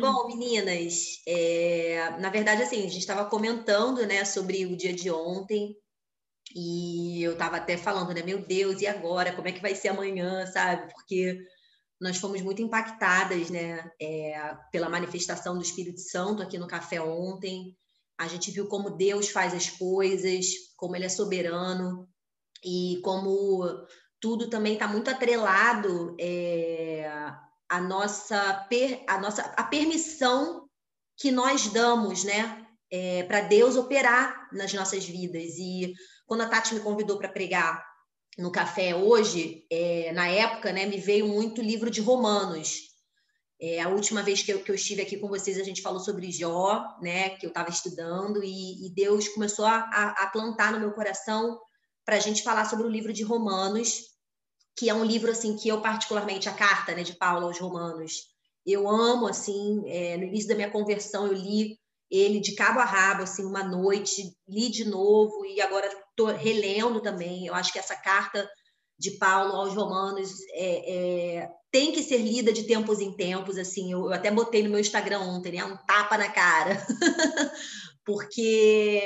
Bom, meninas, é, na verdade, assim, a gente estava comentando, né, sobre o dia de ontem e eu estava até falando, né, meu Deus, e agora? Como é que vai ser amanhã, sabe? Porque nós fomos muito impactadas, né, é, pela manifestação do Espírito Santo aqui no café ontem. A gente viu como Deus faz as coisas, como Ele é soberano e como tudo também está muito atrelado é, à nossa, per, a nossa a permissão que nós damos, né, é, para Deus operar nas nossas vidas. E quando a Tati me convidou para pregar no café hoje, é, na época, né, me veio muito livro de Romanos. É, a última vez que eu, que eu, estive aqui com vocês, a gente falou sobre Jó, né, que eu estava estudando, e, e, Deus começou a, a, a, plantar no meu coração para a gente falar sobre o livro de Romanos, que é um livro assim que eu particularmente a carta, né, de Paulo aos Romanos, eu amo assim. É, no início da minha conversão, eu li ele de cabo a rabo, assim, uma noite, li de novo e agora estou relendo também. Eu acho que essa carta de Paulo aos Romanos é, é, tem que ser lida de tempos em tempos, assim. Eu, eu até botei no meu Instagram ontem, né? Um tapa na cara. Porque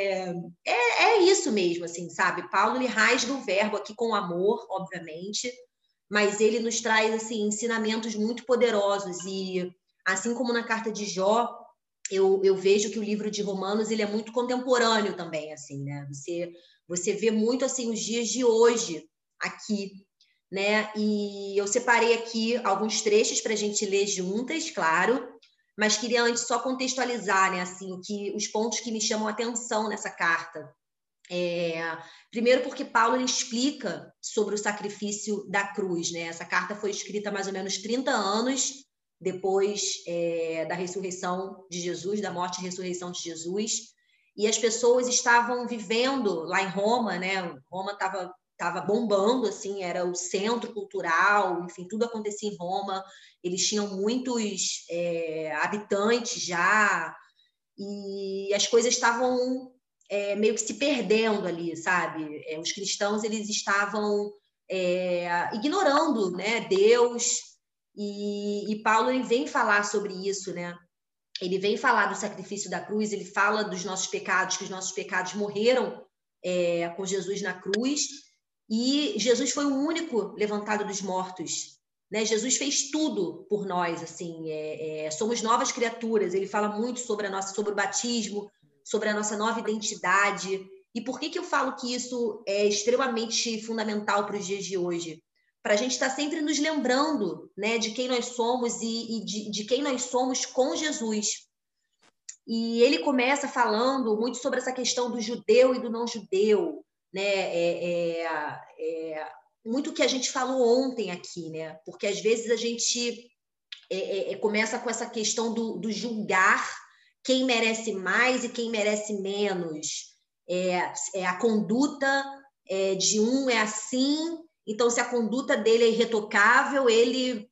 é, é isso mesmo, assim, sabe? Paulo ele rasga o verbo aqui com amor, obviamente, mas ele nos traz assim ensinamentos muito poderosos e assim como na carta de Jó, eu, eu vejo que o livro de Romanos ele é muito contemporâneo também, assim, né? Você você vê muito assim os dias de hoje aqui, né? E eu separei aqui alguns trechos para a gente ler juntas, claro, mas queria antes só contextualizar, né? Assim, que os pontos que me chamam a atenção nessa carta. É, primeiro porque Paulo explica sobre o sacrifício da cruz, né? Essa carta foi escrita mais ou menos 30 anos depois é, da ressurreição de Jesus, da morte e ressurreição de Jesus, e as pessoas estavam vivendo lá em Roma, né? Roma estava estava bombando, assim, era o centro cultural, enfim, tudo acontecia em Roma. Eles tinham muitos é, habitantes já, e as coisas estavam é, meio que se perdendo ali, sabe? É, os cristãos eles estavam é, ignorando, né, Deus. E, e Paulo ele vem falar sobre isso, né? Ele vem falar do sacrifício da cruz. Ele fala dos nossos pecados, que os nossos pecados morreram é, com Jesus na cruz. E Jesus foi o único levantado dos mortos. Né? Jesus fez tudo por nós, assim, é, é, somos novas criaturas. Ele fala muito sobre a nossa, sobre o batismo, sobre a nossa nova identidade. E por que, que eu falo que isso é extremamente fundamental para os dias de hoje? Para a gente estar tá sempre nos lembrando né, de quem nós somos e, e de, de quem nós somos com Jesus. E ele começa falando muito sobre essa questão do judeu e do não judeu, né? É, é, é, muito que a gente falou ontem aqui, né? Porque às vezes a gente é, é, é, começa com essa questão do, do julgar quem merece mais e quem merece menos. É, a conduta de um é assim, então se a conduta dele é irretocável, ele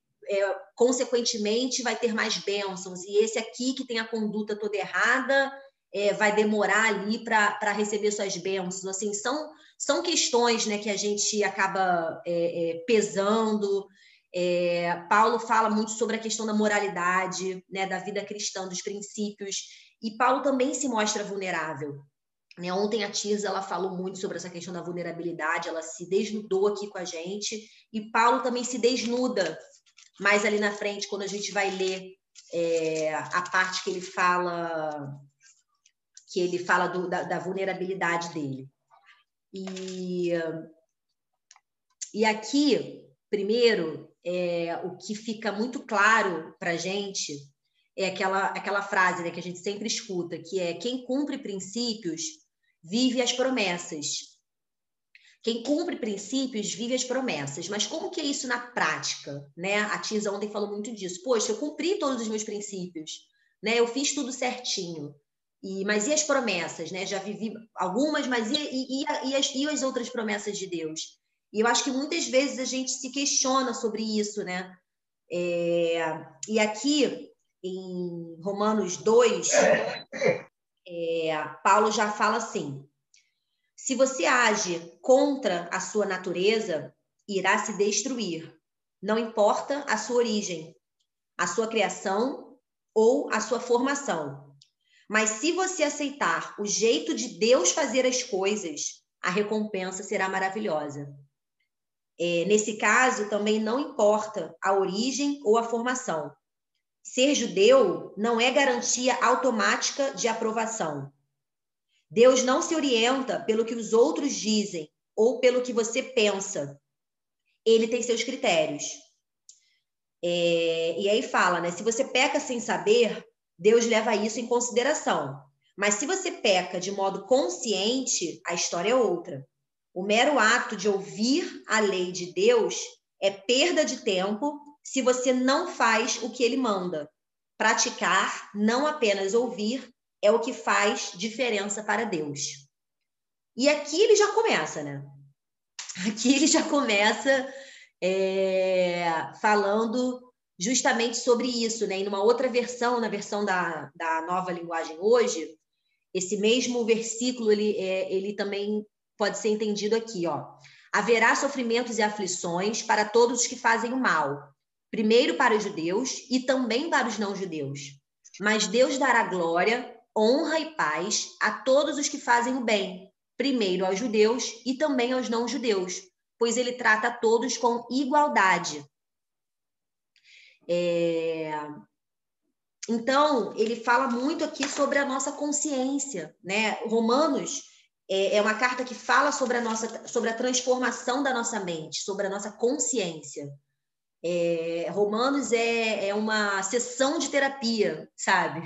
consequentemente vai ter mais bênçãos. E esse aqui que tem a conduta toda errada é, vai demorar ali para receber suas bênçãos. Assim, são, são questões né, que a gente acaba é, é, pesando. É, Paulo fala muito sobre a questão da moralidade, né, da vida cristã, dos princípios, e Paulo também se mostra vulnerável. Né? Ontem a Tisa ela falou muito sobre essa questão da vulnerabilidade, ela se desnudou aqui com a gente, e Paulo também se desnuda mais ali na frente, quando a gente vai ler é, a parte que ele fala que ele fala do, da, da vulnerabilidade dele. E, e aqui, primeiro, é, o que fica muito claro para a gente é aquela, aquela frase né, que a gente sempre escuta, que é quem cumpre princípios vive as promessas. Quem cumpre princípios vive as promessas. Mas como que é isso na prática? Né? A Tisa ontem falou muito disso. Poxa, eu cumpri todos os meus princípios, né? eu fiz tudo certinho. E, mas e as promessas? Né? Já vivi algumas, mas e, e, e, as, e as outras promessas de Deus? E eu acho que muitas vezes a gente se questiona sobre isso, né? É, e aqui, em Romanos 2, é, Paulo já fala assim: se você age contra a sua natureza, irá se destruir. Não importa a sua origem. A sua criação ou a sua formação. Mas se você aceitar o jeito de Deus fazer as coisas, a recompensa será maravilhosa. É, nesse caso, também não importa a origem ou a formação. Ser judeu não é garantia automática de aprovação. Deus não se orienta pelo que os outros dizem ou pelo que você pensa. Ele tem seus critérios. É, e aí fala, né? Se você peca sem saber, Deus leva isso em consideração. Mas se você peca de modo consciente, a história é outra. O mero ato de ouvir a lei de Deus é perda de tempo se você não faz o que ele manda. Praticar, não apenas ouvir, é o que faz diferença para Deus. E aqui ele já começa, né? Aqui ele já começa é, falando justamente sobre isso, né? Em uma outra versão, na versão da, da nova linguagem hoje, esse mesmo versículo ele, é, ele também pode ser entendido aqui, ó. Haverá sofrimentos e aflições para todos os que fazem o mal, primeiro para os judeus e também para os não-judeus. Mas Deus dará glória, honra e paz a todos os que fazem o bem, primeiro aos judeus e também aos não-judeus, pois ele trata todos com igualdade. É... Então, ele fala muito aqui sobre a nossa consciência, né? Romanos é, é uma carta que fala sobre a nossa, sobre a transformação da nossa mente, sobre a nossa consciência. É, Romanos é, é uma sessão de terapia, sabe?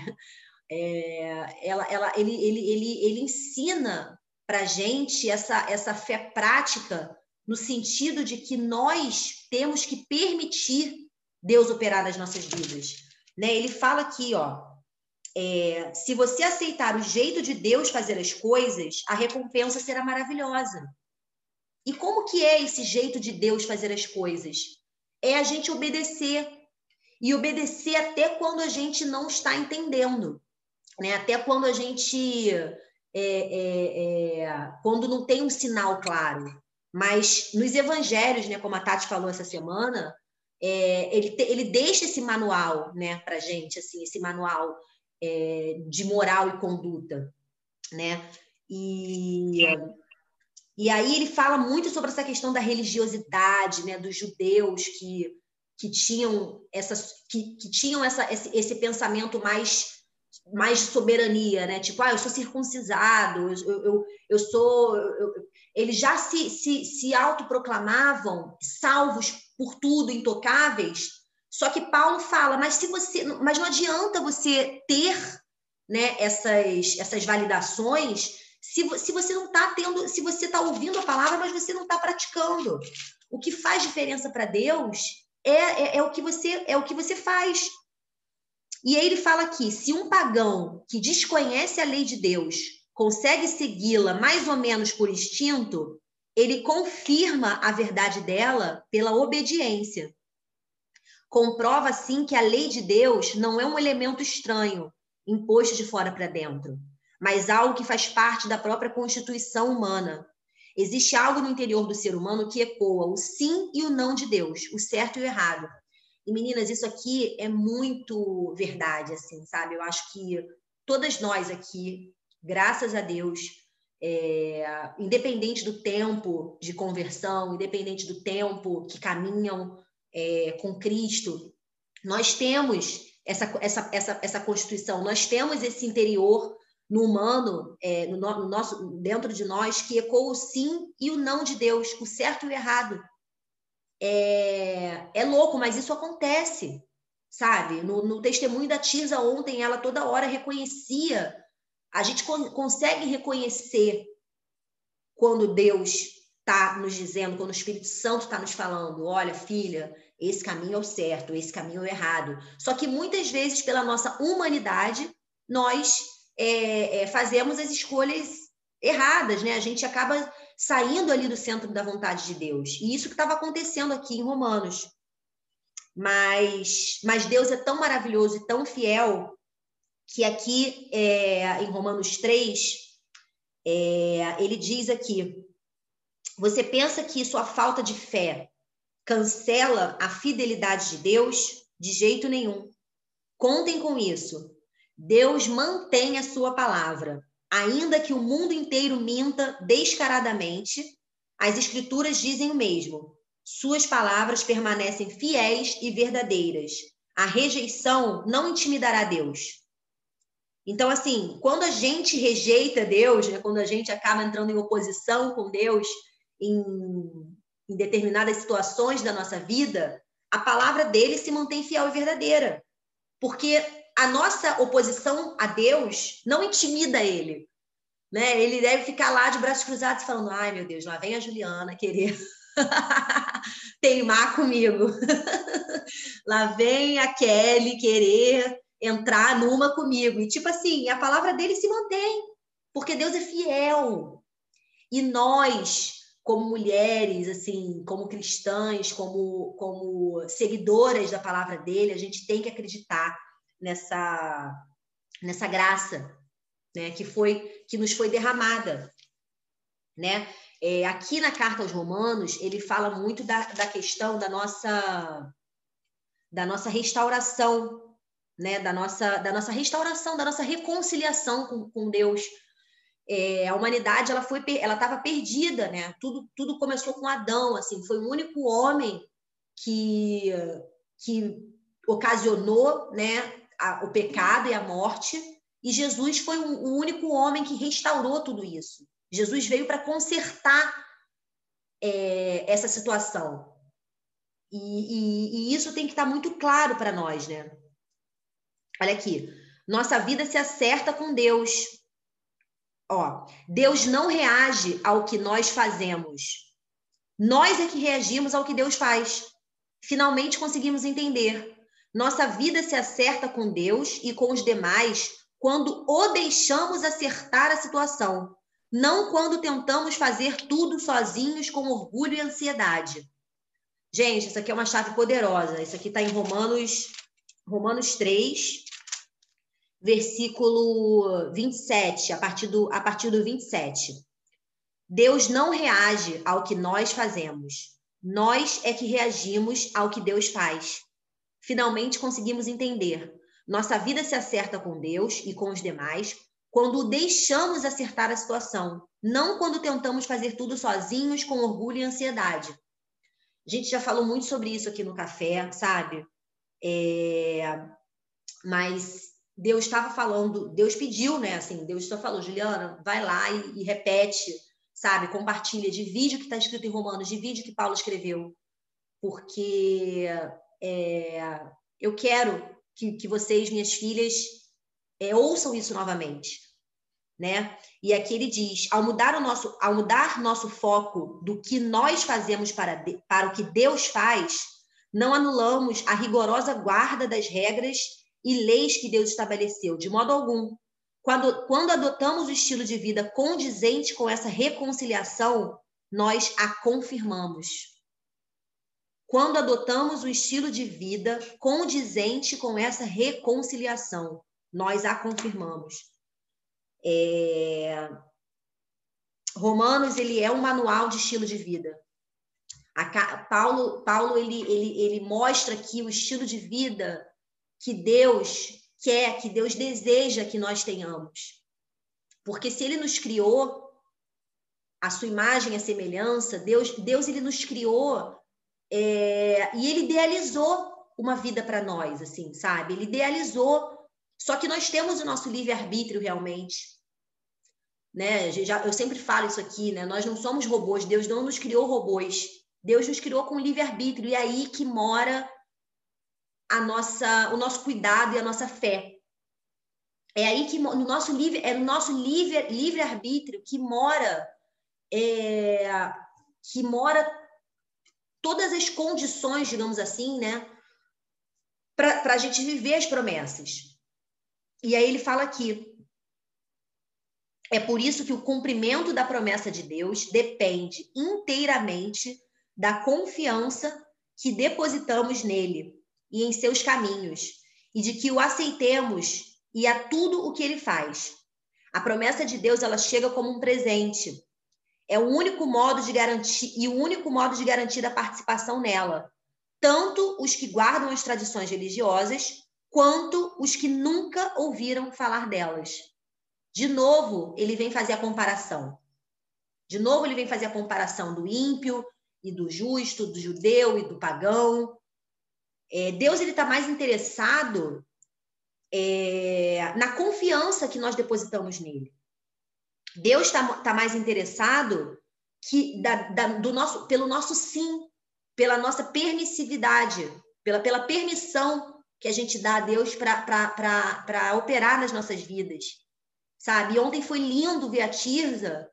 É, ela, ela, ele, ele, ele, ele ensina para gente essa, essa fé prática no sentido de que nós temos que permitir Deus operar nas nossas vidas. Né? Ele fala aqui, ó, é, se você aceitar o jeito de Deus fazer as coisas, a recompensa será maravilhosa. E como que é esse jeito de Deus fazer as coisas? É a gente obedecer. E obedecer até quando a gente não está entendendo. Né? Até quando a gente. É, é, é quando não tem um sinal claro. Mas nos evangelhos, né, como a Tati falou essa semana, é, ele, te, ele deixa esse manual né, para gente, assim, esse manual é, de moral e conduta, né? E, e aí ele fala muito sobre essa questão da religiosidade, né, dos judeus que, que tinham que, que tinham essa, esse, esse pensamento mais mais soberania, né? Tipo, ah, eu sou circuncisado, eu, eu, eu sou. Eu, eles já se, se, se autoproclamavam salvos por tudo, intocáveis, só que Paulo fala, mas se você, mas não adianta você ter, né, essas essas validações se, se você não está tendo, se você está ouvindo a palavra, mas você não está praticando. O que faz diferença para Deus é, é, é, o que você é o que você faz. E aí ele fala aqui: se um pagão que desconhece a lei de Deus consegue segui-la mais ou menos por instinto, ele confirma a verdade dela pela obediência comprova assim que a lei de Deus não é um elemento estranho, imposto de fora para dentro, mas algo que faz parte da própria constituição humana. Existe algo no interior do ser humano que ecoa o sim e o não de Deus, o certo e o errado. E meninas, isso aqui é muito verdade, assim, sabe? Eu acho que todas nós aqui, graças a Deus, é, independente do tempo de conversão, independente do tempo que caminham é, com Cristo, nós temos essa, essa, essa, essa constituição, nós temos esse interior no humano, é, no, no, nosso, dentro de nós, que ecoa o sim e o não de Deus, o certo e o errado. É, é louco, mas isso acontece, sabe? No, no testemunho da Tirza ontem, ela toda hora reconhecia, a gente con consegue reconhecer quando Deus está nos dizendo, quando o Espírito Santo está nos falando, olha, filha, esse caminho é o certo, esse caminho é o errado. Só que muitas vezes, pela nossa humanidade, nós é, é, fazemos as escolhas erradas, né? A gente acaba saindo ali do centro da vontade de Deus. E isso que estava acontecendo aqui em Romanos. Mas, mas Deus é tão maravilhoso e tão fiel que aqui é, em Romanos 3, é, ele diz aqui: você pensa que sua falta de fé cancela a fidelidade de Deus? De jeito nenhum. Contem com isso. Deus mantém a sua palavra. Ainda que o mundo inteiro minta descaradamente, as Escrituras dizem o mesmo. Suas palavras permanecem fiéis e verdadeiras. A rejeição não intimidará Deus. Então, assim, quando a gente rejeita Deus, né, quando a gente acaba entrando em oposição com Deus em, em determinadas situações da nossa vida, a palavra dele se mantém fiel e verdadeira. Porque a nossa oposição a Deus não intimida ele. Né? Ele deve ficar lá de braços cruzados falando: ai meu Deus, lá vem a Juliana querer teimar comigo. lá vem a Kelly querer entrar numa comigo. E tipo assim, a palavra dele se mantém, porque Deus é fiel. E nós, como mulheres, assim, como cristãs, como, como seguidoras da palavra dele, a gente tem que acreditar nessa, nessa graça, né, que foi que nos foi derramada, né? É, aqui na carta aos Romanos ele fala muito da, da questão da nossa da nossa restauração, né? Da nossa da nossa restauração, da nossa reconciliação com, com Deus. É, a humanidade ela foi ela estava perdida, né? Tudo tudo começou com Adão, assim, foi o único homem que que ocasionou, né, a, o pecado e a morte, e Jesus foi o, o único homem que restaurou tudo isso. Jesus veio para consertar é, essa situação. E, e, e, isso tem que estar tá muito claro para nós, né? Olha aqui. Nossa vida se acerta com Deus. Ó, Deus não reage ao que nós fazemos. Nós é que reagimos ao que Deus faz. Finalmente conseguimos entender. Nossa vida se acerta com Deus e com os demais quando o deixamos acertar a situação, não quando tentamos fazer tudo sozinhos com orgulho e ansiedade. Gente, isso aqui é uma chave poderosa. Isso aqui está em Romanos, Romanos 3, versículo 27, a partir, do, a partir do 27. Deus não reage ao que nós fazemos. Nós é que reagimos ao que Deus faz finalmente conseguimos entender. Nossa vida se acerta com Deus e com os demais quando deixamos acertar a situação, não quando tentamos fazer tudo sozinhos com orgulho e ansiedade. A gente já falou muito sobre isso aqui no café, sabe? É... Mas Deus estava falando, Deus pediu, né? Assim, Deus só falou, Juliana, vai lá e, e repete, sabe? Compartilha, divide o que está escrito em Romanos, divide o que Paulo escreveu, porque é, eu quero que, que vocês, minhas filhas, é, ouçam isso novamente. Né? E aqui ele diz: ao mudar o nosso, ao mudar nosso foco do que nós fazemos para, para o que Deus faz, não anulamos a rigorosa guarda das regras e leis que Deus estabeleceu, de modo algum. Quando, quando adotamos o estilo de vida condizente com essa reconciliação, nós a confirmamos quando adotamos o estilo de vida condizente com essa reconciliação. Nós a confirmamos. É... Romanos ele é um manual de estilo de vida. A, Paulo, Paulo ele, ele, ele mostra aqui o estilo de vida que Deus quer, que Deus deseja que nós tenhamos. Porque se ele nos criou a sua imagem, a semelhança, Deus, Deus ele nos criou é, e ele idealizou uma vida para nós, assim, sabe? Ele idealizou. Só que nós temos o nosso livre-arbítrio realmente. Né? Eu sempre falo isso aqui, né? Nós não somos robôs, Deus não nos criou robôs. Deus nos criou com livre-arbítrio. E é aí que mora a nossa, o nosso cuidado e a nossa fé. É aí que no nosso livre, é no nosso livre, livre-arbítrio que mora é, que mora todas as condições, digamos assim, né, para a gente viver as promessas. E aí ele fala aqui: é por isso que o cumprimento da promessa de Deus depende inteiramente da confiança que depositamos nele e em seus caminhos, e de que o aceitemos e a tudo o que ele faz. A promessa de Deus ela chega como um presente, é o único modo de garantir e o único modo de garantir a participação nela, tanto os que guardam as tradições religiosas quanto os que nunca ouviram falar delas. De novo, ele vem fazer a comparação. De novo, ele vem fazer a comparação do ímpio e do justo, do judeu e do pagão. É, Deus ele está mais interessado é, na confiança que nós depositamos nele. Deus está tá mais interessado que da, da, do nosso, pelo nosso sim, pela nossa permissividade, pela, pela permissão que a gente dá a Deus para operar nas nossas vidas. Sabe? Ontem foi lindo ver a Tirza.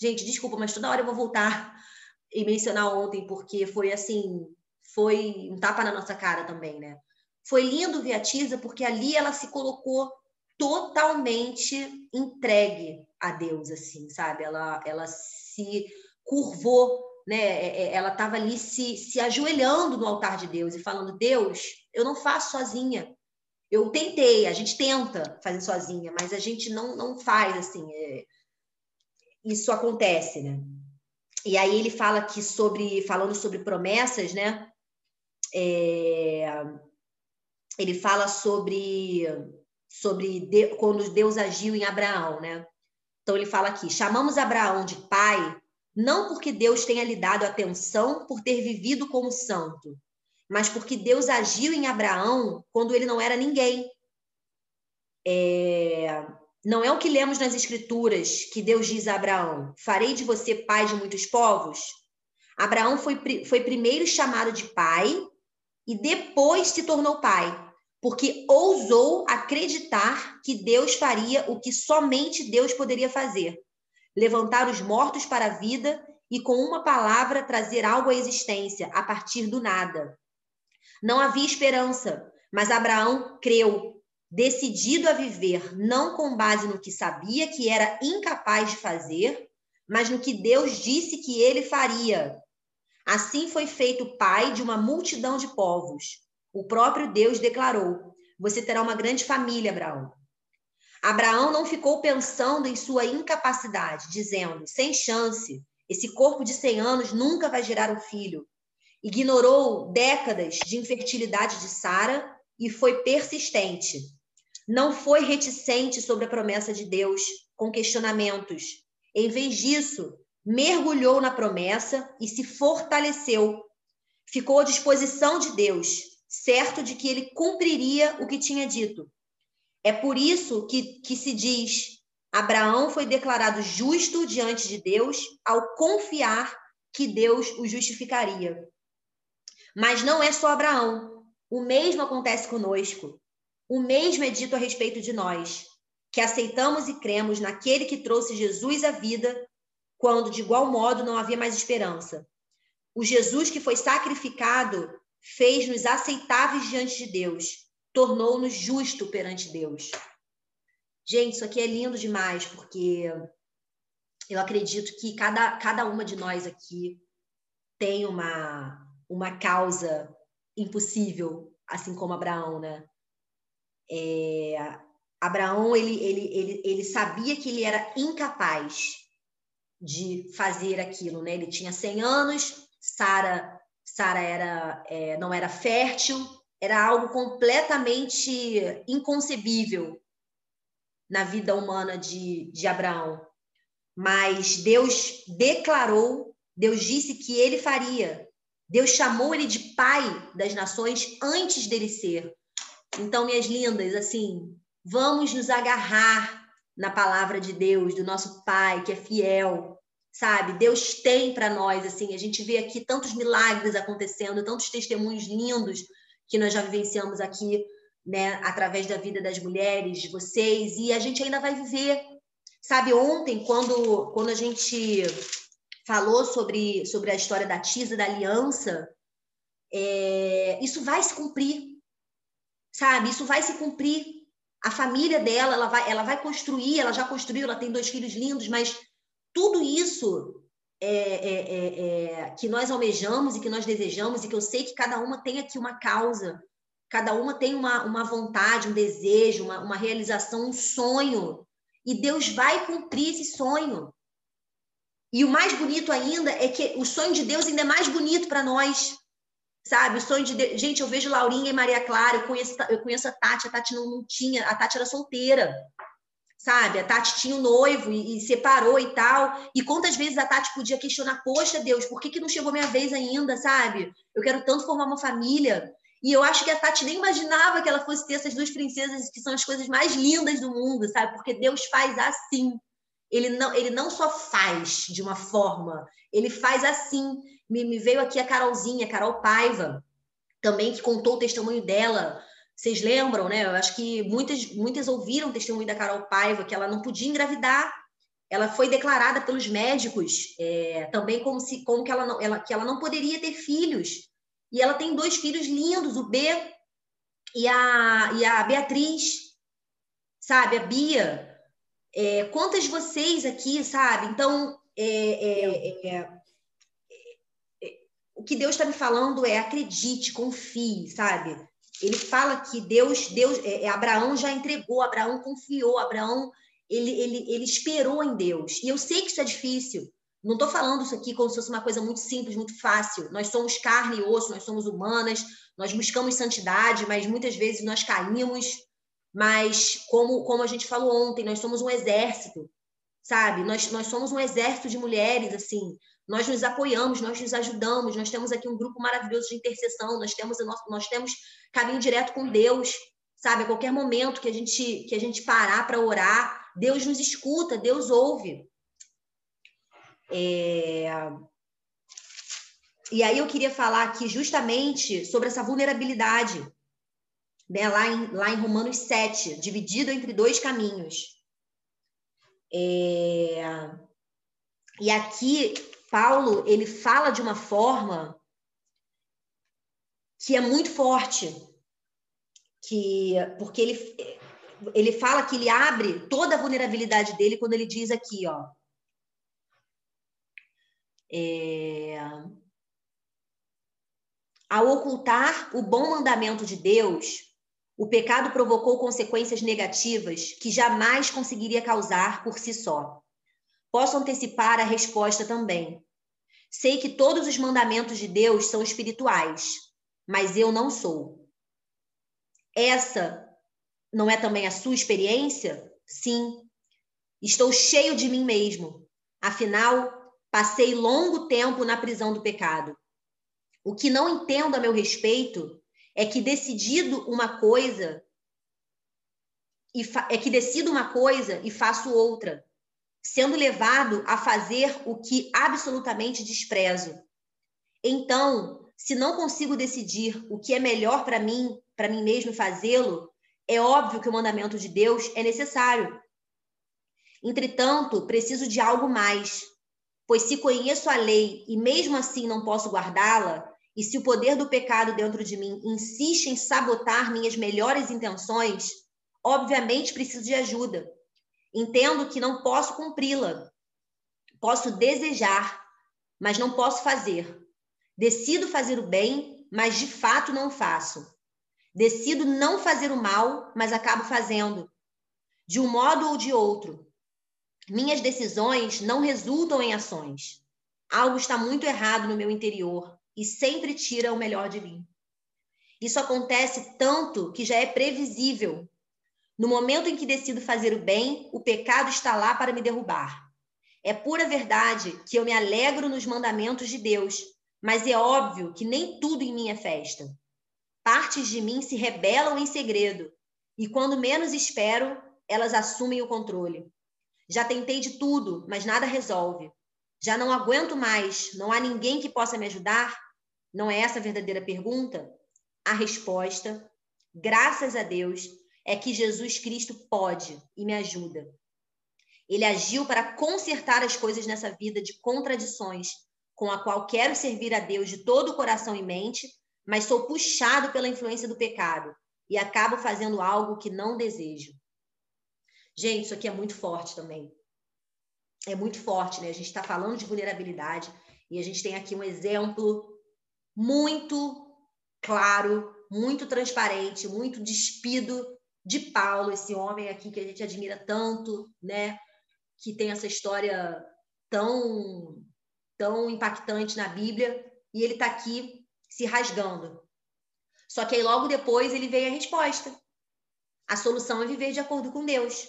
Gente, desculpa, mas toda hora eu vou voltar e mencionar ontem, porque foi assim, foi um tapa na nossa cara também, né? Foi lindo ver a Tirza, porque ali ela se colocou totalmente entregue a Deus, assim, sabe? Ela, ela se curvou, né? É, é, ela estava ali se, se ajoelhando no altar de Deus e falando: Deus, eu não faço sozinha. Eu tentei, a gente tenta fazer sozinha, mas a gente não, não faz assim. É... Isso acontece, né? E aí ele fala aqui sobre, falando sobre promessas, né? É... Ele fala sobre sobre de, quando Deus agiu em Abraão, né? Então ele fala aqui: chamamos Abraão de pai, não porque Deus tenha lhe dado atenção por ter vivido como santo, mas porque Deus agiu em Abraão quando ele não era ninguém. É... Não é o que lemos nas Escrituras que Deus diz a Abraão: farei de você pai de muitos povos? Abraão foi, foi primeiro chamado de pai e depois se tornou pai porque ousou acreditar que Deus faria o que somente Deus poderia fazer: levantar os mortos para a vida e, com uma palavra, trazer algo à existência a partir do nada. Não havia esperança, mas Abraão creu, decidido a viver não com base no que sabia que era incapaz de fazer, mas no que Deus disse que ele faria. Assim foi feito pai de uma multidão de povos o próprio Deus declarou: Você terá uma grande família, Abraão. Abraão não ficou pensando em sua incapacidade, dizendo: sem chance, esse corpo de 100 anos nunca vai gerar um filho. Ignorou décadas de infertilidade de Sara e foi persistente. Não foi reticente sobre a promessa de Deus, com questionamentos. Em vez disso, mergulhou na promessa e se fortaleceu. Ficou à disposição de Deus, certo de que ele cumpriria o que tinha dito. É por isso que, que se diz: Abraão foi declarado justo diante de Deus ao confiar que Deus o justificaria. Mas não é só Abraão. O mesmo acontece conosco. O mesmo é dito a respeito de nós, que aceitamos e cremos naquele que trouxe Jesus à vida, quando de igual modo não havia mais esperança. O Jesus que foi sacrificado fez-nos aceitáveis diante de Deus, tornou-nos justo perante Deus. Gente, isso aqui é lindo demais, porque eu acredito que cada, cada uma de nós aqui tem uma, uma causa impossível, assim como Abraão, né? É, Abraão, ele, ele, ele, ele sabia que ele era incapaz de fazer aquilo, né? Ele tinha 100 anos, Sara Sara era, é, não era fértil, era algo completamente inconcebível na vida humana de, de Abraão. Mas Deus declarou, Deus disse que ele faria. Deus chamou ele de pai das nações antes dele ser. Então, minhas lindas, assim, vamos nos agarrar na palavra de Deus, do nosso Pai, que é fiel, sabe? Deus tem para nós, assim, a gente vê aqui tantos milagres acontecendo, tantos testemunhos lindos que nós já vivenciamos aqui, né, através da vida das mulheres, de vocês, e a gente ainda vai viver. Sabe, ontem, quando, quando a gente falou sobre, sobre a história da Tisa, da aliança, é, isso vai se cumprir, sabe? Isso vai se cumprir. A família dela, ela vai, ela vai construir, ela já construiu, ela tem dois filhos lindos, mas tudo isso é, é, é, é, que nós almejamos e que nós desejamos, e que eu sei que cada uma tem aqui uma causa, cada uma tem uma, uma vontade, um desejo, uma, uma realização, um sonho, e Deus vai cumprir esse sonho. E o mais bonito ainda é que o sonho de Deus ainda é mais bonito para nós, sabe? O sonho de. Gente, eu vejo Laurinha e Maria Clara, eu conheço, eu conheço a Tati, a Tati não, não tinha, a Tati era solteira, sabe? A Tati tinha um noivo e, e, separou e tal. E quantas vezes a Tati podia questionar, poxa, Deus, por que, que não chegou minha vez ainda, sabe? Eu quero tanto formar uma família. E eu acho que a Tati nem imaginava que ela fosse ter essas duas princesas, que são as coisas mais lindas do mundo, sabe? Porque Deus faz assim. Ele não, ele não só faz de uma forma, ele faz assim. Me, me veio aqui a Carolzinha, Carol Paiva, também que contou o testemunho dela. Vocês lembram, né? Eu acho que muitas, muitas ouviram o testemunho da Carol Paiva, que ela não podia engravidar. Ela foi declarada pelos médicos é, também como, se, como que, ela não, ela, que ela não poderia ter filhos. E ela tem dois filhos lindos, o B e a, e a Beatriz, sabe? A Bia. É, quantas vocês aqui, sabe? Então, é, é, é o que Deus está me falando é acredite, confie, sabe? Ele fala que Deus, Deus, é, é, Abraão já entregou, Abraão confiou, Abraão ele, ele, ele esperou em Deus. E eu sei que isso é difícil. Não estou falando isso aqui como se fosse uma coisa muito simples, muito fácil. Nós somos carne e osso, nós somos humanas, nós buscamos santidade, mas muitas vezes nós caímos. Mas, como, como a gente falou ontem, nós somos um exército, sabe? Nós, nós somos um exército de mulheres, assim nós nos apoiamos, nós nos ajudamos, nós temos aqui um grupo maravilhoso de intercessão, nós temos, nós temos caminho direto com Deus, sabe? A qualquer momento que a gente, que a gente parar para orar, Deus nos escuta, Deus ouve. É... E aí eu queria falar aqui justamente sobre essa vulnerabilidade, né? lá, em, lá em Romanos 7, dividido entre dois caminhos. É... E aqui Paulo ele fala de uma forma que é muito forte, que porque ele ele fala que ele abre toda a vulnerabilidade dele quando ele diz aqui, ó, é, ao ocultar o bom mandamento de Deus, o pecado provocou consequências negativas que jamais conseguiria causar por si só. Posso antecipar a resposta também. Sei que todos os mandamentos de Deus são espirituais, mas eu não sou. Essa não é também a sua experiência? Sim. Estou cheio de mim mesmo. Afinal, passei longo tempo na prisão do pecado. O que não entendo a meu respeito é que decidido uma coisa e é que decido uma coisa e faço outra sendo levado a fazer o que absolutamente desprezo. Então, se não consigo decidir o que é melhor para mim, para mim mesmo fazê-lo, é óbvio que o mandamento de Deus é necessário. Entretanto, preciso de algo mais, pois se conheço a lei e mesmo assim não posso guardá-la, e se o poder do pecado dentro de mim insiste em sabotar minhas melhores intenções, obviamente preciso de ajuda. Entendo que não posso cumpri-la. Posso desejar, mas não posso fazer. Decido fazer o bem, mas de fato não faço. Decido não fazer o mal, mas acabo fazendo. De um modo ou de outro. Minhas decisões não resultam em ações. Algo está muito errado no meu interior e sempre tira o melhor de mim. Isso acontece tanto que já é previsível no momento em que decido fazer o bem, o pecado está lá para me derrubar. É pura verdade que eu me alegro nos mandamentos de Deus, mas é óbvio que nem tudo em mim é festa. Partes de mim se rebelam em segredo, e quando menos espero, elas assumem o controle. Já tentei de tudo, mas nada resolve. Já não aguento mais, não há ninguém que possa me ajudar? Não é essa a verdadeira pergunta? A resposta, graças a Deus, é que Jesus Cristo pode e me ajuda. Ele agiu para consertar as coisas nessa vida de contradições, com a qual quero servir a Deus de todo o coração e mente, mas sou puxado pela influência do pecado e acabo fazendo algo que não desejo. Gente, isso aqui é muito forte também. É muito forte, né? A gente está falando de vulnerabilidade e a gente tem aqui um exemplo muito claro, muito transparente, muito despido de Paulo, esse homem aqui que a gente admira tanto, né? Que tem essa história tão tão impactante na Bíblia, e ele está aqui se rasgando. Só que aí logo depois ele veio a resposta. A solução é viver de acordo com Deus.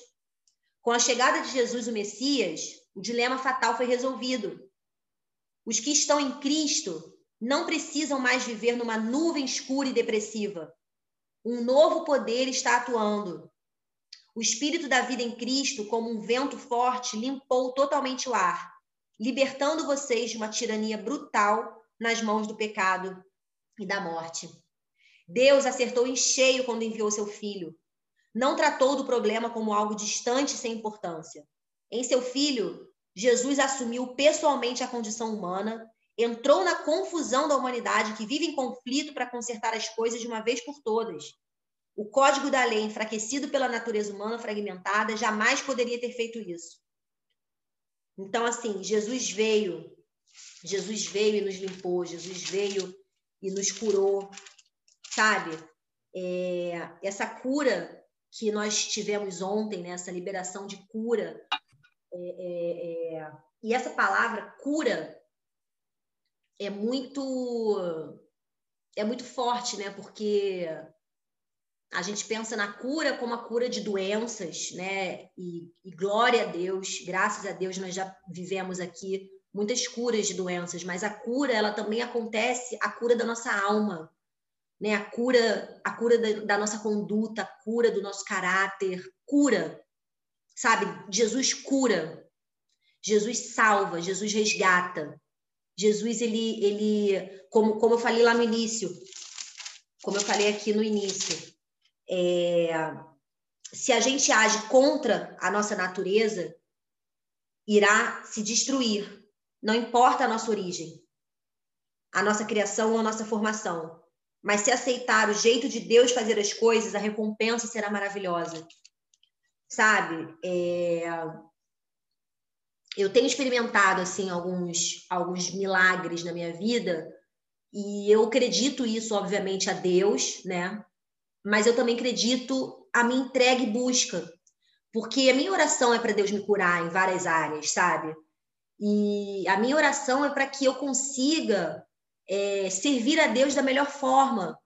Com a chegada de Jesus, o Messias, o dilema fatal foi resolvido. Os que estão em Cristo não precisam mais viver numa nuvem escura e depressiva. Um novo poder está atuando. O espírito da vida em Cristo, como um vento forte, limpou totalmente o ar, libertando vocês de uma tirania brutal nas mãos do pecado e da morte. Deus acertou em cheio quando enviou seu filho. Não tratou do problema como algo distante sem importância. Em seu filho, Jesus assumiu pessoalmente a condição humana entrou na confusão da humanidade que vive em conflito para consertar as coisas de uma vez por todas. O código da lei, enfraquecido pela natureza humana fragmentada, jamais poderia ter feito isso. Então, assim, Jesus veio, Jesus veio e nos limpou, Jesus veio e nos curou, sabe? É, essa cura que nós tivemos ontem, né? essa liberação de cura, é, é, é e essa palavra cura é muito é muito forte, né? Porque a gente pensa na cura como a cura de doenças, né? E, e, glória a Deus, graças a Deus nós já vivemos aqui muitas curas de doenças, mas a cura ela também acontece a cura da nossa alma, né? A cura a cura da, da nossa conduta, a cura do nosso caráter, cura, sabe? Jesus cura, Jesus salva, Jesus resgata. Jesus, ele, ele como, como eu falei lá no início, como eu falei aqui no início, é, se a gente age contra a nossa natureza, irá se destruir. Não importa a nossa origem, a nossa criação ou a nossa formação. Mas se aceitar o jeito de Deus fazer as coisas, a recompensa será maravilhosa. Sabe? É, eu tenho experimentado assim alguns alguns milagres na minha vida e eu acredito isso obviamente a Deus, né? Mas eu também acredito a minha entrega e busca, porque a minha oração é para Deus me curar em várias áreas, sabe? E a minha oração é para que eu consiga é, servir a Deus da melhor forma.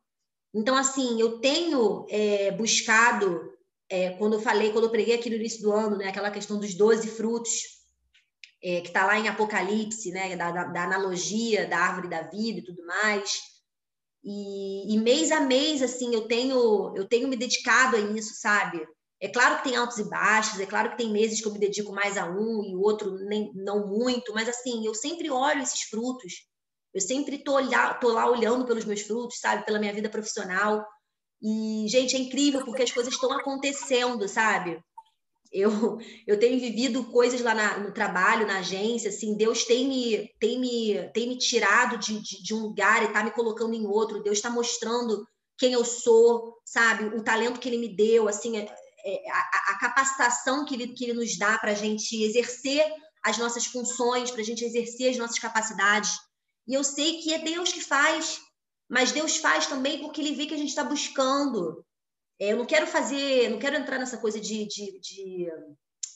Então, assim, eu tenho é, buscado, é, quando eu falei, quando eu preguei aqui no início do ano, né, aquela questão dos 12 frutos, é, que está lá em Apocalipse, né, da, da, da, analogia da árvore da vida e tudo mais. E, e, mês a mês, assim, eu tenho, eu tenho me dedicado a isso, sabe? É claro que tem altos e baixos, é claro que tem meses que eu me dedico mais a um e o outro nem, não muito, mas assim, eu sempre olho esses frutos, eu sempre tô, olhar, tô lá olhando pelos meus frutos, sabe? Pela minha vida profissional. E, gente, é incrível porque as coisas estão acontecendo, sabe? Eu, eu tenho vivido coisas lá na, no trabalho, na agência, assim, Deus tem me, tem me, tem me tirado de, de, de um lugar e está me colocando em outro, Deus está mostrando quem eu sou, sabe? O talento que Ele me deu, assim, é, é, a, a capacitação que ele, que ele nos dá para a gente exercer as nossas funções, para a gente exercer as nossas capacidades. E eu sei que é Deus que faz, mas Deus faz também porque Ele vê que a gente está buscando, eu não quero fazer, não quero entrar nessa coisa de, de, de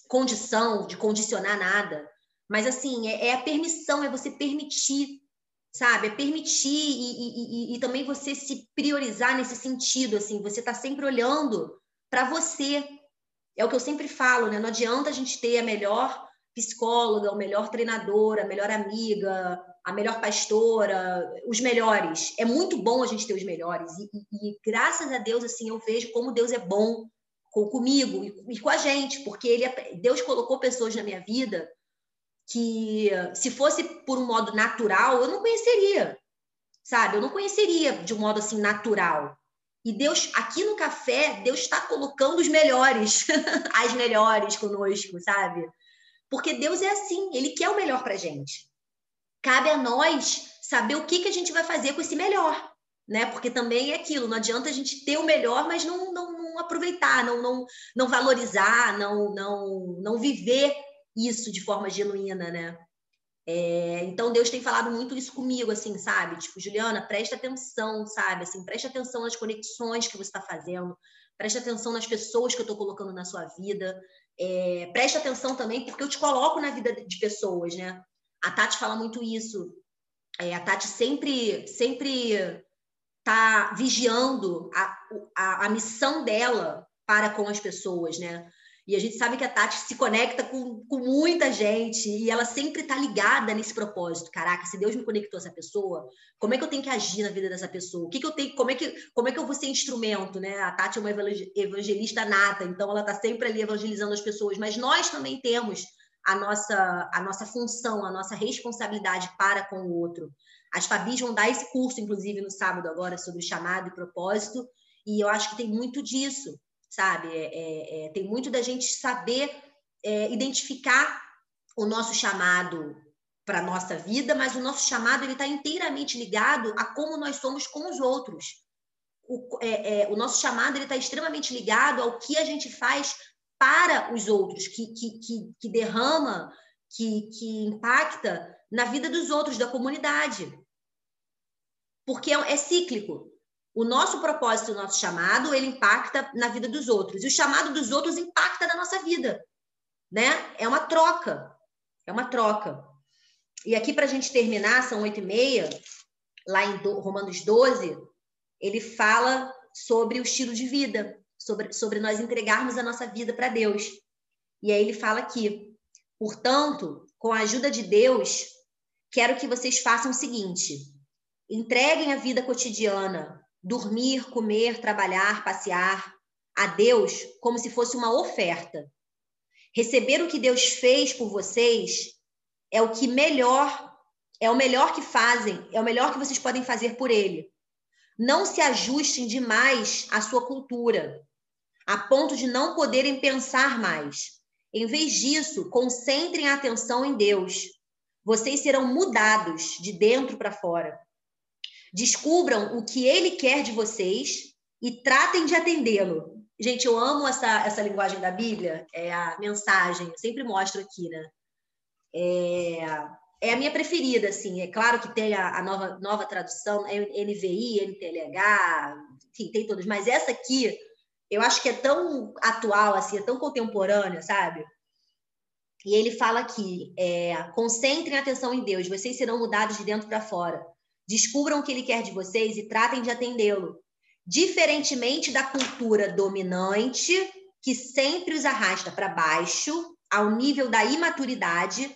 condição, de condicionar nada, mas assim, é, é, a permissão, é você permitir, sabe? É permitir e, e, e, e também você se priorizar nesse sentido, assim, você está sempre olhando para você. É o que eu sempre falo, né? Não adianta a gente ter a melhor psicóloga, o melhor treinador, a melhor amiga, a melhor pastora, os melhores. É muito bom a gente ter os melhores. E, e, e graças a Deus, assim, eu vejo como Deus é bom com, comigo e, e, com a gente, porque ele, é, Deus colocou pessoas na minha vida que, se fosse por um modo natural, eu não conheceria, sabe? Eu não conheceria de um modo assim natural. E Deus, aqui no café, Deus está colocando os melhores, as melhores conosco, sabe? Porque Deus é assim, Ele quer o melhor para gente. Cabe a nós saber o que, que a gente vai fazer com esse melhor, né? Porque também é aquilo, não adianta a gente ter o melhor, mas não, não, não aproveitar, não, não, não valorizar, não, não, não viver isso de forma genuína, né? É, então Deus tem falado muito isso comigo, assim, sabe? Tipo, Juliana, presta atenção, sabe? Assim, presta atenção nas conexões que você está fazendo, preste atenção nas pessoas que eu estou colocando na sua vida, é, preste atenção também, porque eu te coloco na vida de pessoas, né? A Tati fala muito isso. é, a Tati sempre, sempre tá vigiando a, a, a missão dela para com as pessoas, né? E a gente sabe que a Tati se conecta com, com muita gente e ela sempre está ligada nesse propósito. Caraca, se Deus me conectou a essa pessoa, como é que eu tenho que agir na vida dessa pessoa? O que, que eu tenho, como é que, como é que eu vou ser instrumento, né? A Tati é uma evangelista nata, então ela está sempre ali evangelizando as pessoas, mas nós também temos a nossa, a nossa função, a nossa responsabilidade para com o outro. As Fabis vão dar esse curso, inclusive, no sábado agora, sobre chamado e propósito, e eu acho que tem muito disso sabe? É, é, é, tem muito da gente saber é, identificar o nosso chamado para a nossa vida, mas o nosso chamado ele está inteiramente ligado a como nós somos com os outros. O, é, é, o nosso chamado está extremamente ligado ao que a gente faz para os outros, que, que, que, que derrama, que, que impacta na vida dos outros, da comunidade. Porque é, é cíclico o nosso propósito, o nosso chamado, ele impacta na vida dos outros. E o chamado dos outros impacta na nossa vida. Né? É uma troca. É uma troca. E aqui, para a gente terminar, são oito e meia, lá em Romanos 12, ele fala sobre o estilo de vida, sobre, sobre nós entregarmos a nossa vida para Deus. E aí ele fala aqui, portanto, com a ajuda de Deus, quero que vocês façam o seguinte: entreguem a vida cotidiana dormir, comer, trabalhar, passear a Deus como se fosse uma oferta. Receber o que Deus fez por vocês é o que melhor, é o melhor que fazem, é o melhor que vocês podem fazer por ele. Não se ajustem demais à sua cultura, a ponto de não poderem pensar mais. Em vez disso, concentrem a atenção em Deus. Vocês serão mudados de dentro para fora. Descubram o que ele quer de vocês e tratem de atendê-lo. Gente, eu amo essa, essa linguagem da Bíblia, é a mensagem, eu sempre mostro aqui, né? É, é a minha preferida, assim. É claro que tem a, a nova, nova tradução, NVI, NTLH, enfim, tem todas, mas essa aqui, eu acho que é tão atual, assim, é tão contemporânea, sabe? E ele fala aqui: é, concentrem a atenção em Deus, vocês serão mudados de dentro para fora. Descubram o que ele quer de vocês e tratem de atendê-lo. Diferentemente da cultura dominante, que sempre os arrasta para baixo, ao nível da imaturidade,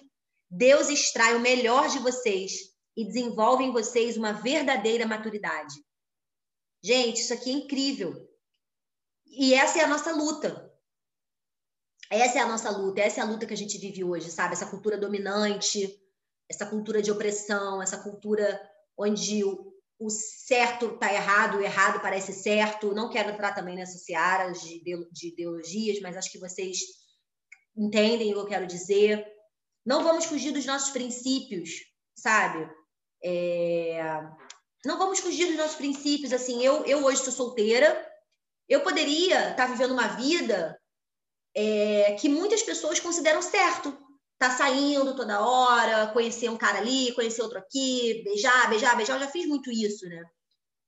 Deus extrai o melhor de vocês e desenvolve em vocês uma verdadeira maturidade. Gente, isso aqui é incrível. E essa é a nossa luta. Essa é a nossa luta, essa é a luta que a gente vive hoje, sabe? Essa cultura dominante, essa cultura de opressão, essa cultura onde o, o certo está errado, o errado parece certo. Não quero entrar também nessas searas de, de ideologias, mas acho que vocês entendem o que eu quero dizer. Não vamos fugir dos nossos princípios, sabe? É... Não vamos fugir dos nossos princípios. Assim, eu, eu hoje sou solteira, eu poderia estar vivendo uma vida é, que muitas pessoas consideram certo tá saindo toda hora, conhecer um cara ali, conhecer outro aqui, beijar, beijar, beijar, eu já fiz muito isso, né?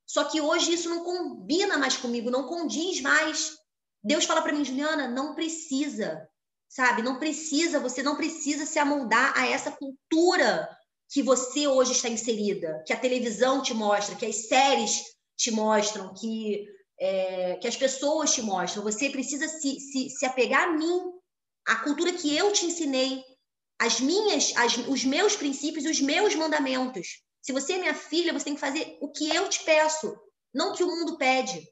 Só que hoje isso não combina mais comigo, não condiz mais. Deus fala para mim, Juliana, não precisa, sabe? Não precisa, você não precisa se amoldar a essa cultura que você hoje está inserida, que a televisão te mostra, que as séries te mostram, que, é, que as pessoas te mostram. Você precisa se, se, se apegar a mim, a cultura que eu te ensinei, as minhas, as, os meus princípios, os meus mandamentos. Se você é minha filha, você tem que fazer o que eu te peço, não o que o mundo pede.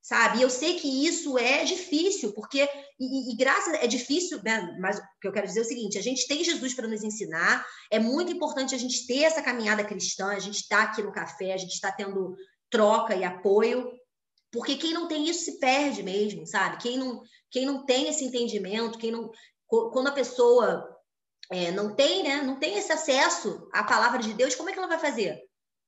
Sabe? E eu sei que isso é difícil, porque, e, e graças, é difícil, né? mas o que eu quero dizer é o seguinte: a gente tem Jesus para nos ensinar, é muito importante a gente ter essa caminhada cristã, a gente está aqui no café, a gente está tendo troca e apoio, porque quem não tem isso se perde mesmo, sabe? Quem não, quem não tem esse entendimento, quem não, quando a pessoa é, não tem, né, não tem esse acesso à palavra de Deus, como é que ela vai fazer?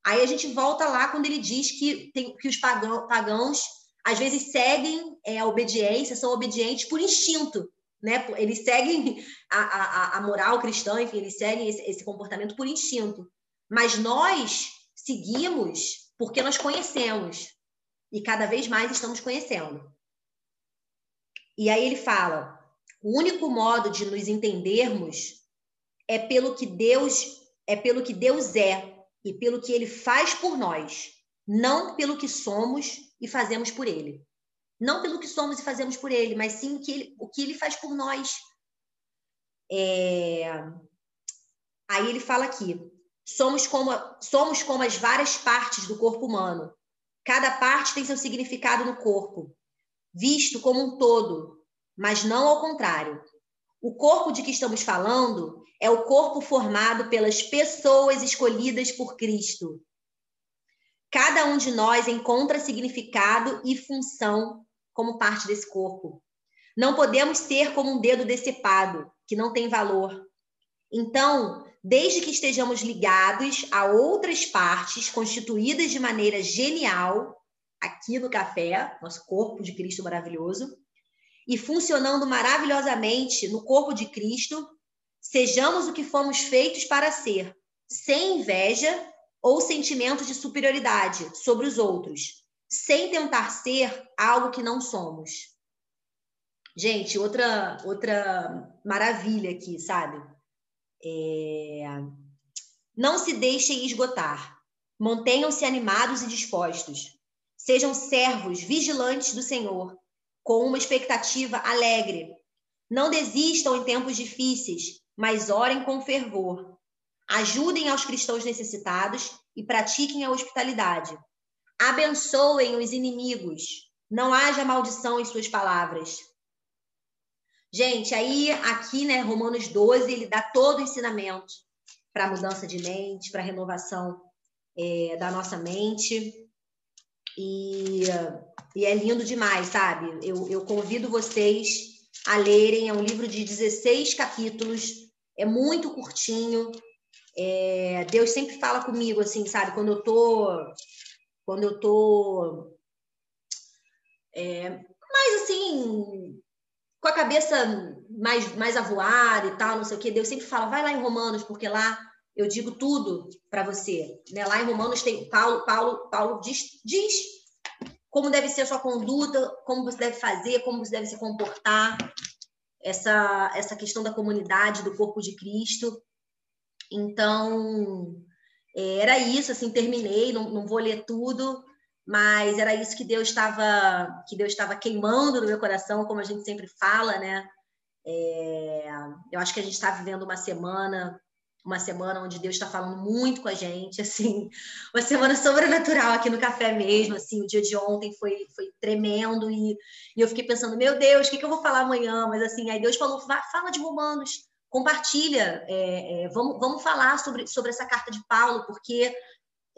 Aí a gente volta lá quando ele diz que, tem, que os pagãos, pagãos às vezes seguem é, a obediência, são obedientes por instinto, né? Eles seguem a, a, a moral cristã, enfim, eles seguem esse, esse comportamento por instinto. Mas nós seguimos porque nós conhecemos e cada vez mais estamos conhecendo. E aí ele fala: o único modo de nos entendermos é pelo que Deus é pelo que Deus é e pelo que ele faz por nós, não pelo que somos e fazemos por ele. Não pelo que somos e fazemos por ele, mas sim o que ele, o que ele faz por nós. É... Aí ele fala aqui: somos como, somos como as várias partes do corpo humano. Cada parte tem seu significado no corpo, visto como um todo, mas não ao contrário. O corpo de que estamos falando é o corpo formado pelas pessoas escolhidas por Cristo. Cada um de nós encontra significado e função como parte desse corpo. Não podemos ser como um dedo decepado, que não tem valor. Então, desde que estejamos ligados a outras partes constituídas de maneira genial, aqui no café, nosso corpo de Cristo maravilhoso, e funcionando maravilhosamente no corpo de Cristo, sejamos o que fomos feitos para ser, sem inveja ou sentimento de superioridade sobre os outros, sem tentar ser algo que não somos. Gente, outra outra maravilha aqui, sabe? É... Não se deixem esgotar. Mantenham-se animados e dispostos. Sejam servos vigilantes do Senhor, com uma expectativa alegre. Não desistam em tempos difíceis, mas orem com fervor. Ajudem aos cristãos necessitados e pratiquem a hospitalidade. Abençoem os inimigos. Não haja maldição em suas palavras. Gente, aí aqui, né, Romanos 12, ele dá todo o ensinamento para mudança de mente, para renovação é, da nossa mente. E e é lindo demais, sabe? Eu, eu convido vocês a lerem. É um livro de 16 capítulos, é muito curtinho. É, Deus sempre fala comigo, assim, sabe? Quando eu tô. Quando eu tô. É, mais assim. Com a cabeça mais, mais avoada e tal, não sei o quê. Deus sempre fala, vai lá em Romanos, porque lá eu digo tudo para você. Né? Lá em Romanos tem Paulo, Paulo, Paulo diz, diz como deve ser a sua conduta, como você deve fazer, como você deve se comportar, essa, essa questão da comunidade, do corpo de Cristo. Então, é, era isso, assim, terminei, não, não vou ler tudo, mas era isso que Deus estava que Deus estava queimando no meu coração, como a gente sempre fala, né? É, eu acho que a gente está vivendo uma semana uma semana onde Deus está falando muito com a gente, assim, uma semana sobrenatural aqui no café mesmo, assim, o dia de ontem foi, foi tremendo e, e eu fiquei pensando, meu Deus, o que, que eu vou falar amanhã? Mas assim, aí Deus falou, fala de Romanos, compartilha, é, é, vamos, vamos falar sobre, sobre essa carta de Paulo, porque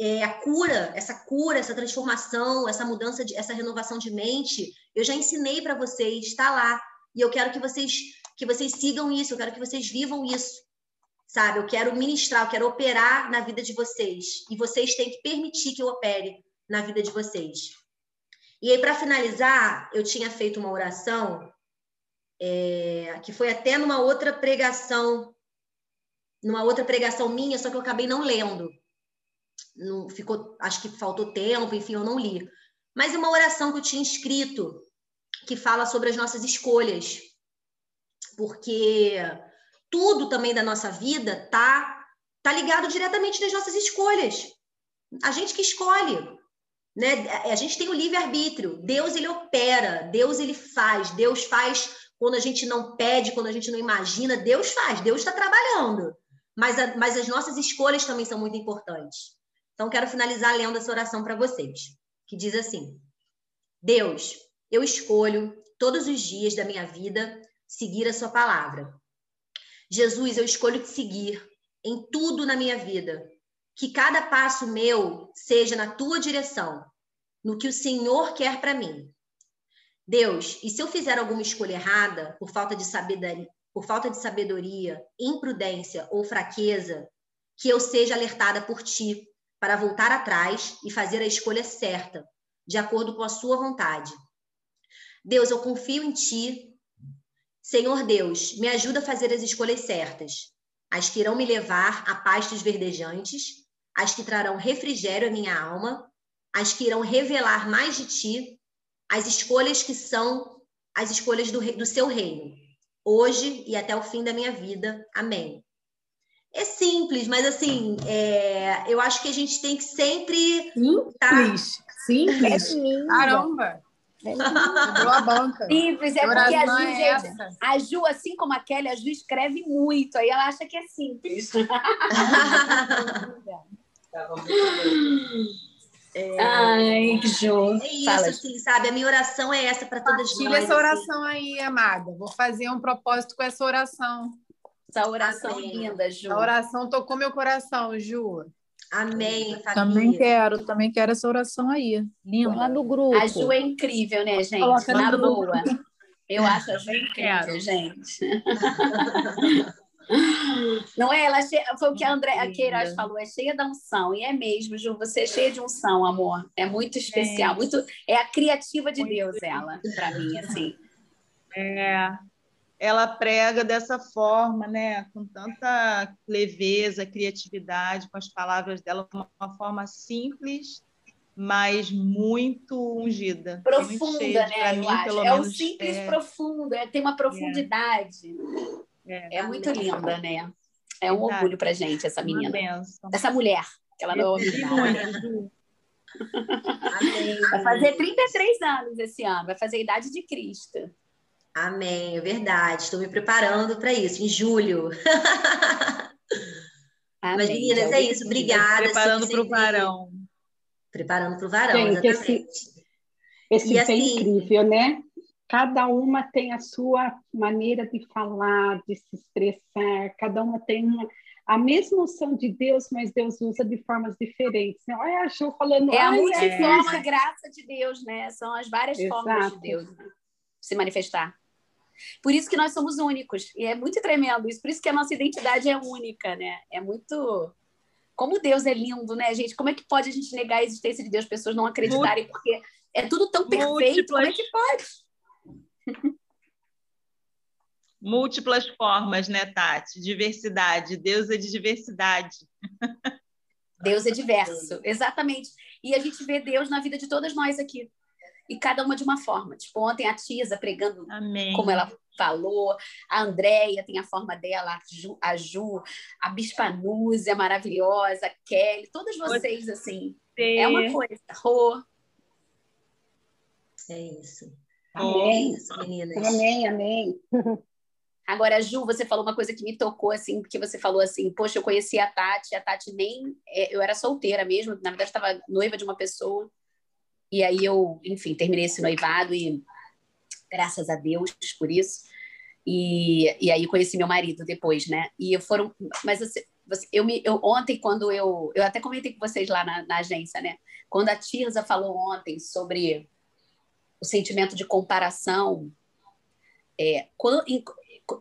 é, a cura, essa cura, essa transformação, essa mudança, de, essa renovação de mente, eu já ensinei para vocês, está lá, e eu quero que vocês que vocês sigam isso, eu quero que vocês vivam isso sabe? Eu quero ministrar, eu quero operar na vida de vocês. E vocês têm que permitir que eu opere na vida de vocês. E aí, para finalizar, eu tinha feito uma oração é, que foi até numa outra pregação, numa outra pregação minha, só que eu acabei não lendo. Não ficou, acho que faltou tempo, enfim, eu não li. Mas uma oração que eu tinha escrito que fala sobre as nossas escolhas. Porque tudo também da nossa vida tá tá ligado diretamente nas nossas escolhas. A gente que escolhe, né? A gente tem o livre arbítrio. Deus ele opera, Deus ele faz, Deus faz quando a gente não pede, quando a gente não imagina, Deus faz, Deus está trabalhando. Mas, a, mas as nossas escolhas também são muito importantes. Então quero finalizar lendo essa oração para vocês, que diz assim: Deus, eu escolho todos os dias da minha vida seguir a sua palavra Jesus, eu escolho te seguir em tudo na minha vida. Que cada passo meu seja na tua direção, no que o Senhor quer para mim. Deus, e se eu fizer alguma escolha errada por falta de sabedoria, por falta de sabedoria, imprudência ou fraqueza, que eu seja alertada por ti para voltar atrás e fazer a escolha certa, de acordo com a sua vontade. Deus, eu confio em ti Senhor Deus, me ajuda a fazer as escolhas certas, as que irão me levar a pastos verdejantes, as que trarão refrigério à minha alma, as que irão revelar mais de ti, as escolhas que são as escolhas do, do seu reino, hoje e até o fim da minha vida. Amém. É simples, mas assim, é, eu acho que a gente tem que sempre. Simples. Tá... Simples. É Caramba! É a banca. Simples, é porque a Ju, é gente, a Ju, assim como a Kelly, a Ju escreve muito, aí ela acha que é simples. É... Ai, Ju. É isso, Fala. assim, sabe? A minha oração é essa para todas nós. Tira essa assim. oração assim. aí, amada. Vou fazer um propósito com essa oração. Essa oração Amém. linda, Ju. A oração tocou meu coração, Ju. Amém, família. Também quero, também quero essa oração aí. Linda. Lá no grupo. A Ju é incrível, né, gente? Coloca Na boa. Eu acho a Ju incrível, gente. Não é? Ela é foi o que a André a Queiroz falou, é cheia da unção. E é mesmo, Ju, você é cheia de unção, amor. É muito especial, é. muito é a criativa de muito Deus ela, para mim, assim. É. Ela prega dessa forma, né, com tanta leveza, criatividade, com as palavras dela, uma forma simples, mas muito ungida. Profunda, muito cheia, né? Mim, é o simples é... profundo, é, tem uma profundidade. É. É, muito linda, né? É um Verdade. orgulho pra gente, essa menina. Essa mulher, que ela não é Vai fazer 33 anos esse ano, vai fazer a idade de Cristo. Amém, é verdade. Estou me preparando para isso, em julho. Amém. Mas, meninas, é isso. Obrigada. Preparando para o varão. Preparando para o varão, Gente, exatamente. Esse, esse é assim, incrível, né? cada uma tem a sua maneira de falar, de se expressar, cada uma tem uma, a mesma unção de Deus, mas Deus usa de formas diferentes. Né? Olha a Ju falando... É a multiforme é. graça de Deus, né? São as várias Exato. formas de Deus né? se manifestar. Por isso que nós somos únicos. E é muito tremendo isso. Por isso que a nossa identidade é única, né? É muito... Como Deus é lindo, né, gente? Como é que pode a gente negar a existência de Deus, pessoas não acreditarem? Porque é tudo tão perfeito. Múltiplas... Como é que pode? Múltiplas formas, né, Tati? Diversidade. Deus é de diversidade. Deus é diverso, exatamente. E a gente vê Deus na vida de todas nós aqui. E cada uma de uma forma. Tipo, ontem a Tisa pregando Amém. como ela falou, a Andréia tem a forma dela, a Ju, a, Ju, a Bispa Núzia maravilhosa, a Kelly, todas vocês, assim. Você. É uma coisa. Rô. É isso. Amém. meninas. Amém, amém. Agora, Ju, você falou uma coisa que me tocou, assim, porque você falou assim, poxa, eu conheci a Tati, a Tati nem... É, eu era solteira mesmo, na verdade estava noiva de uma pessoa, e aí eu, enfim, terminei esse noivado e graças a Deus por isso, e, e aí conheci meu marido depois, né? E foram... Mas você, eu me, eu, ontem, quando eu... Eu até comentei com vocês lá na, na agência, né? Quando a Tirza falou ontem sobre o sentimento de comparação. É, quando,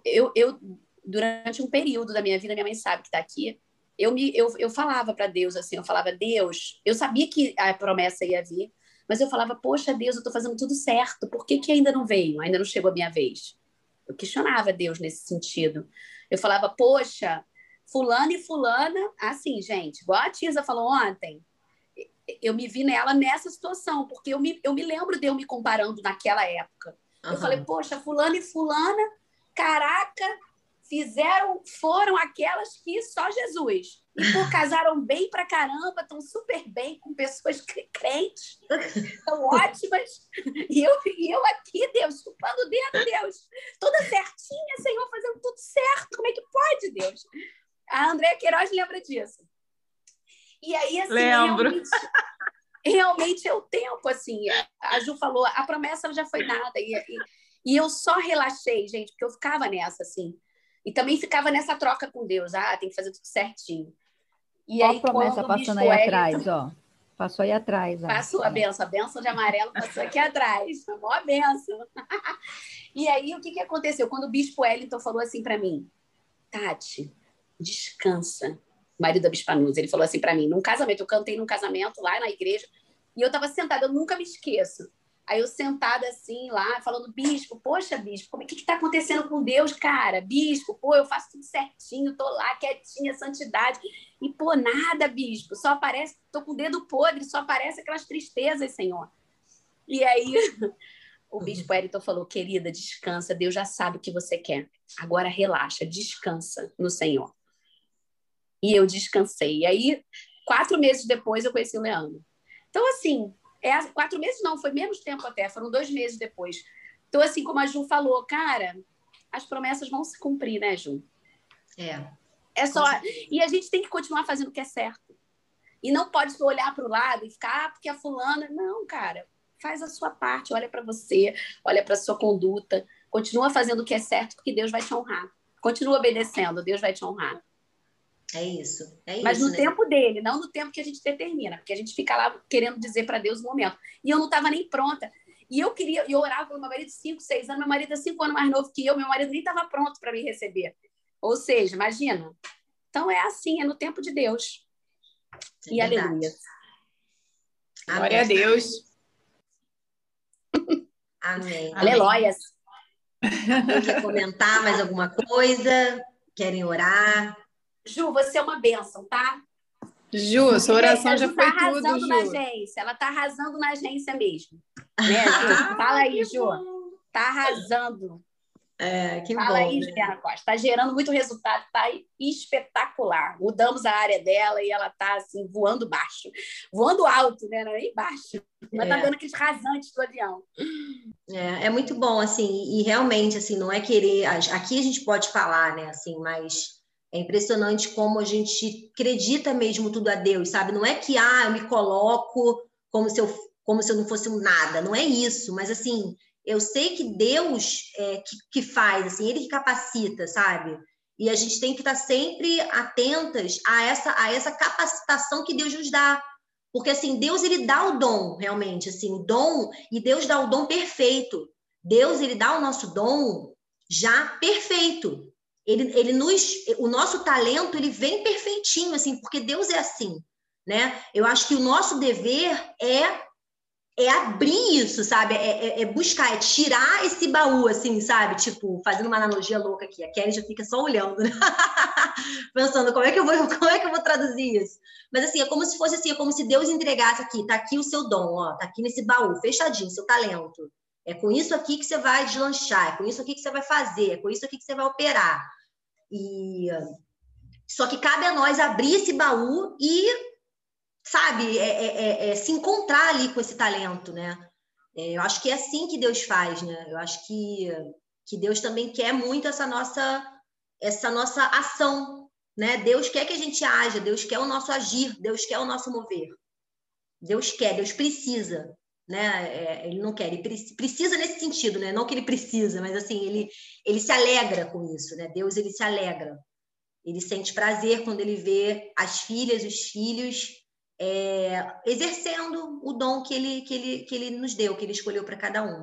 eu, eu, durante um período da minha vida, minha mãe sabe que está aqui, eu, me, eu, eu falava para Deus assim, eu falava, Deus, eu sabia que a promessa ia vir, mas eu falava, poxa, Deus, eu estou fazendo tudo certo, por que, que ainda não veio? Ainda não chegou a minha vez? Eu questionava Deus nesse sentido. Eu falava, poxa, fulano e fulana, assim, gente, igual a Tisa falou ontem, eu me vi nela nessa situação, porque eu me, eu me lembro de eu me comparando naquela época. Uhum. Eu falei, poxa, fulano e fulana, caraca, fizeram, foram aquelas que só Jesus. E pô, casaram bem pra caramba, estão super bem com pessoas crentes, estão ótimas. E eu, e eu aqui, Deus, chupando o dedo, Deus, toda certinha, Senhor, fazendo tudo certo. Como é que pode, Deus? A Andréa Queiroz lembra disso. E aí, assim, Lembro. Realmente, realmente é o tempo, assim. A Ju falou, a promessa já foi dada. E, e, e, eu só relaxei, gente, porque eu ficava nessa, assim. E também ficava nessa troca com Deus. Ah, tem que fazer tudo certinho. E aí, a promessa passando aí atrás, ó. Passou aí atrás. Ó. Passou a benção. A benção de amarelo passou aqui atrás. A maior benção. e aí, o que, que aconteceu? Quando o Bispo Wellington falou assim para mim, Tati, descansa marido da Bispanusa, ele falou assim para mim, num casamento, eu cantei num casamento lá na igreja, e eu estava sentada, eu nunca me esqueço. Aí eu sentada assim lá, falando, bispo, poxa, bispo, como é que está acontecendo com Deus, cara? Bispo, pô, eu faço tudo certinho, tô lá quietinha, santidade. E, pô, nada, bispo, só aparece, tô com o dedo podre, só aparece aquelas tristezas, Senhor. E aí o bispo Eriton falou, querida, descansa, Deus já sabe o que você quer. Agora relaxa, descansa no Senhor. E eu descansei. E aí, quatro meses depois, eu conheci o Leandro. Então, assim, é, quatro meses não, foi menos tempo até, foram dois meses depois. Então, assim, como a Ju falou, cara, as promessas vão se cumprir, né, Ju? É. É só. E a gente tem que continuar fazendo o que é certo. E não pode olhar para o lado e ficar, ah, porque a fulana. Não, cara. Faz a sua parte, olha para você, olha para sua conduta, continua fazendo o que é certo, porque Deus vai te honrar. Continua obedecendo, Deus vai te honrar. É isso. É Mas isso, no né? tempo dele, não no tempo que a gente determina, porque a gente fica lá querendo dizer para Deus o momento. E eu não estava nem pronta. E eu queria, eu orava pelo meu marido de 5, 6 anos, meu marido é 5 anos mais novo que eu, meu marido nem estava pronto para me receber. Ou seja, imagina. Então é assim, é no tempo de Deus. É e verdade. aleluia. Glória a Deus. Amém. Aleluias. Quer comentar mais alguma coisa? Querem orar? Ju, você é uma bênção, tá? Ju, sua oração a já Ju foi tá tudo, arrasando na Ju. agência. Ela tá arrasando na agência mesmo. Né, Ju? Fala aí, Ju. Tá arrasando. É, que Fala bom. aí, né? Juliana Costa. Tá gerando muito resultado, tá espetacular. Mudamos a área dela e ela tá assim, voando baixo. Voando alto, né? Não é nem baixo. Mas tá É. dando aqueles rasantes do avião. É, é muito bom, assim, e realmente, assim, não é querer. Aqui a gente pode falar, né, assim, mas é impressionante como a gente acredita mesmo tudo a Deus, sabe? Não é que, ah, eu me coloco como se eu, como se eu não fosse um nada, não é isso, mas assim, eu sei que Deus é que, que faz, assim, Ele que capacita, sabe? E a gente tem que estar sempre atentas a essa, a essa capacitação que Deus nos dá. Porque, assim, Deus, ele dá o dom, realmente, assim, o dom, e Deus dá o dom perfeito. Deus, ele dá o nosso dom já perfeito. Ele, ele nos, o nosso talento, ele vem perfeitinho, assim, porque Deus é assim, né? Eu acho que o nosso dever é é abrir isso, sabe? É, é- é buscar, é tirar esse baú, assim, sabe? Tipo, fazendo uma analogia louca aqui. A Kelly já fica só olhando, né? Pensando, como é que eu vou, como é que eu vou traduzir isso? Mas assim, é como se fosse assim, é como se Deus entregasse aqui, tá aqui o seu dom, ó, tá aqui nesse baú, fechadinho, seu talento. É com isso aqui que você vai deslanchar, é com isso aqui que você vai fazer, é com isso aqui que você vai operar. E só que cabe a nós abrir esse baú e, sabe, é, é- é- é se encontrar ali com esse talento, né? É, eu acho que é assim que Deus faz, né? Eu acho que, que Deus também quer muito essa nossa essa nossa ação, né? Deus quer que a gente haja, Deus quer o nosso agir, Deus quer o nosso mover. Deus quer, Deus precisa, né? É, ele não quer, ele pre- precisa nesse sentido, né? Não que ele precisa, mas assim, ele ele se alegra com isso, né? Deus ele se alegra. Ele sente prazer quando ele vê as filhas, os filhos é, exercendo o dom que ele, que, ele, que ele nos deu, que ele escolheu para cada uma.